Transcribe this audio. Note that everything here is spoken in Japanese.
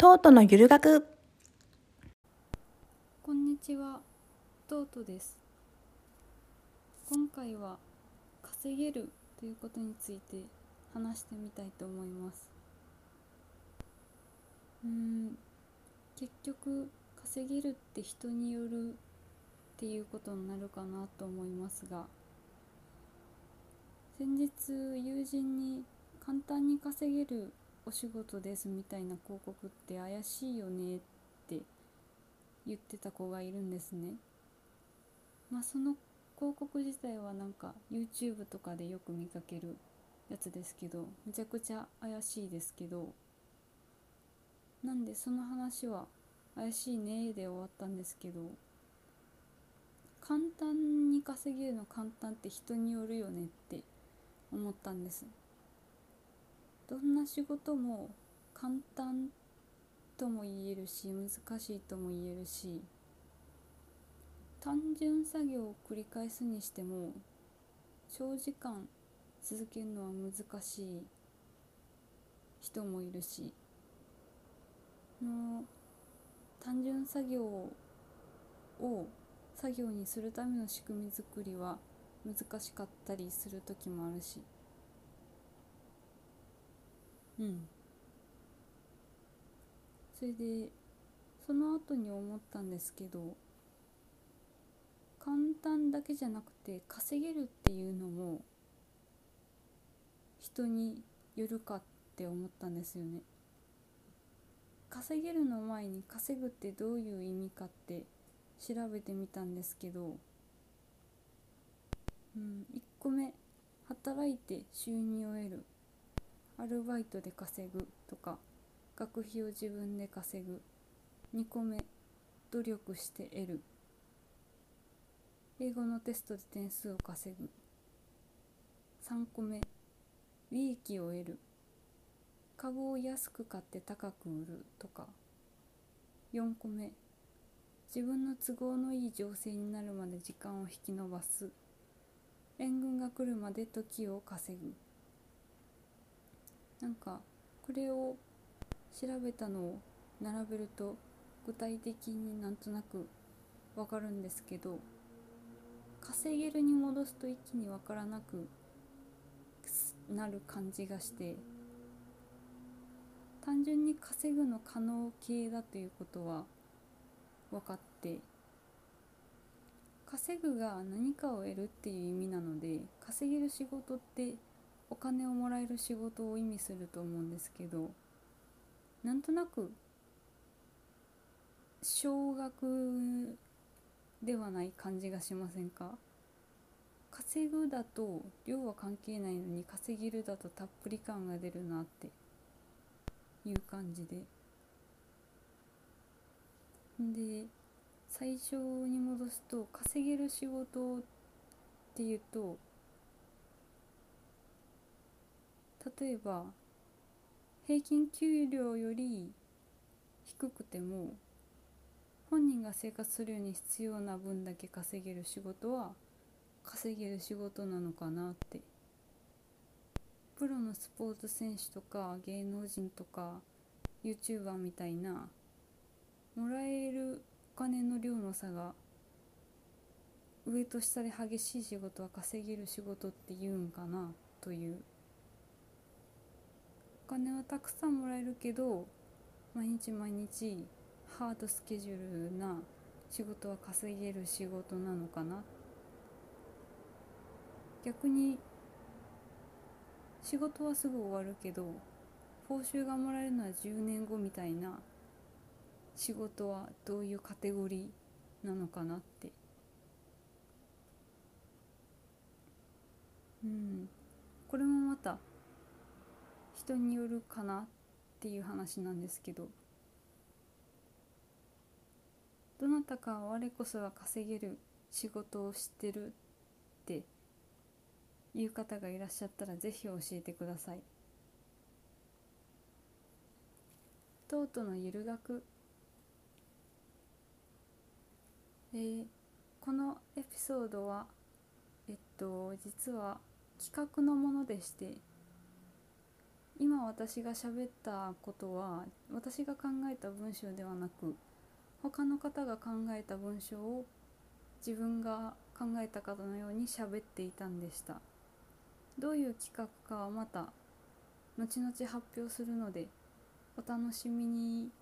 トートのゆる学こんにちは、トートです。今回は稼げるということについて話してみたいと思います。うん、結局稼げるって人によるっていうことになるかなと思いますが、先日友人に簡単に稼げるお仕事ですみたいな広告って怪しいよねって言ってた子がいるんですね。まあその広告自体はなんか YouTube とかでよく見かけるやつですけどめちゃくちゃ怪しいですけどなんでその話は怪しいねで終わったんですけど簡単に稼げるの簡単って人によるよねって思ったんですどんな仕事も簡単とも言えるし難しいとも言えるし単純作業を繰り返すにしても長時間続けるのは難しい人もいるしの単純作業を作業にするための仕組み作りは難しかったりする時もあるしうん。それでその後に思ったんですけど簡単だけじゃなくて稼げるっていうのも人によるかって思ったんですよね。稼げるの前に稼ぐってどういう意味かって調べてみたんですけど、うん、1個目働いて収入を得る。アルバイトで稼ぐとか学費を自分で稼ぐ。2個目努力して得る。英語のテストで点数を稼ぐ。3個目利益を得る。株を安く買って高く売るとか。4個目自分の都合のいい情勢になるまで時間を引き延ばす。援軍が来るまで時を稼ぐ。なんかこれを調べたのを並べると具体的になんとなくわかるんですけど稼げるに戻すと一気にわからなくなる感じがして単純に稼ぐの可能形だということは分かって稼ぐが何かを得るっていう意味なので稼げる仕事ってお金をもらえる仕事を意味すると思うんですけどなんとなく少額ではない感じがしませんか？稼ぐだと量は関係ないのに稼げるだとたっぷり感が出るなっていう感じで。で最初に戻すと稼げる仕事っていうと例えば平均給料より低くても本人が生活するように必要な分だけ稼げる仕事は稼げる仕事なのかなって。プロのスポーツ選手とか芸能人とか YouTuber みたいなもらえるお金の量の差が上と下で激しい仕事は稼げる仕事って言うんかなという。金はたくさんもらえるけど毎日毎日ハードスケジュールな仕事は稼げる仕事なのかな。逆に仕事はすぐ終わるけど報酬がもらえるのは10年後みたいな仕事はどういうカテゴリーなのかなって。うん。これもまた人によるかなっていう話なんですけどどなたか我こそは稼げる仕事をしてるっていう方がいらっしゃったらぜひ教えてください。トートのゆる学えー、このエピソードはえっと実は企画のものでして今私が喋ったことは私が考えた文章ではなく他の方が考えた文章を自分が考えた方のように喋っていたんでしたどういう企画かはまた後々発表するのでお楽しみに。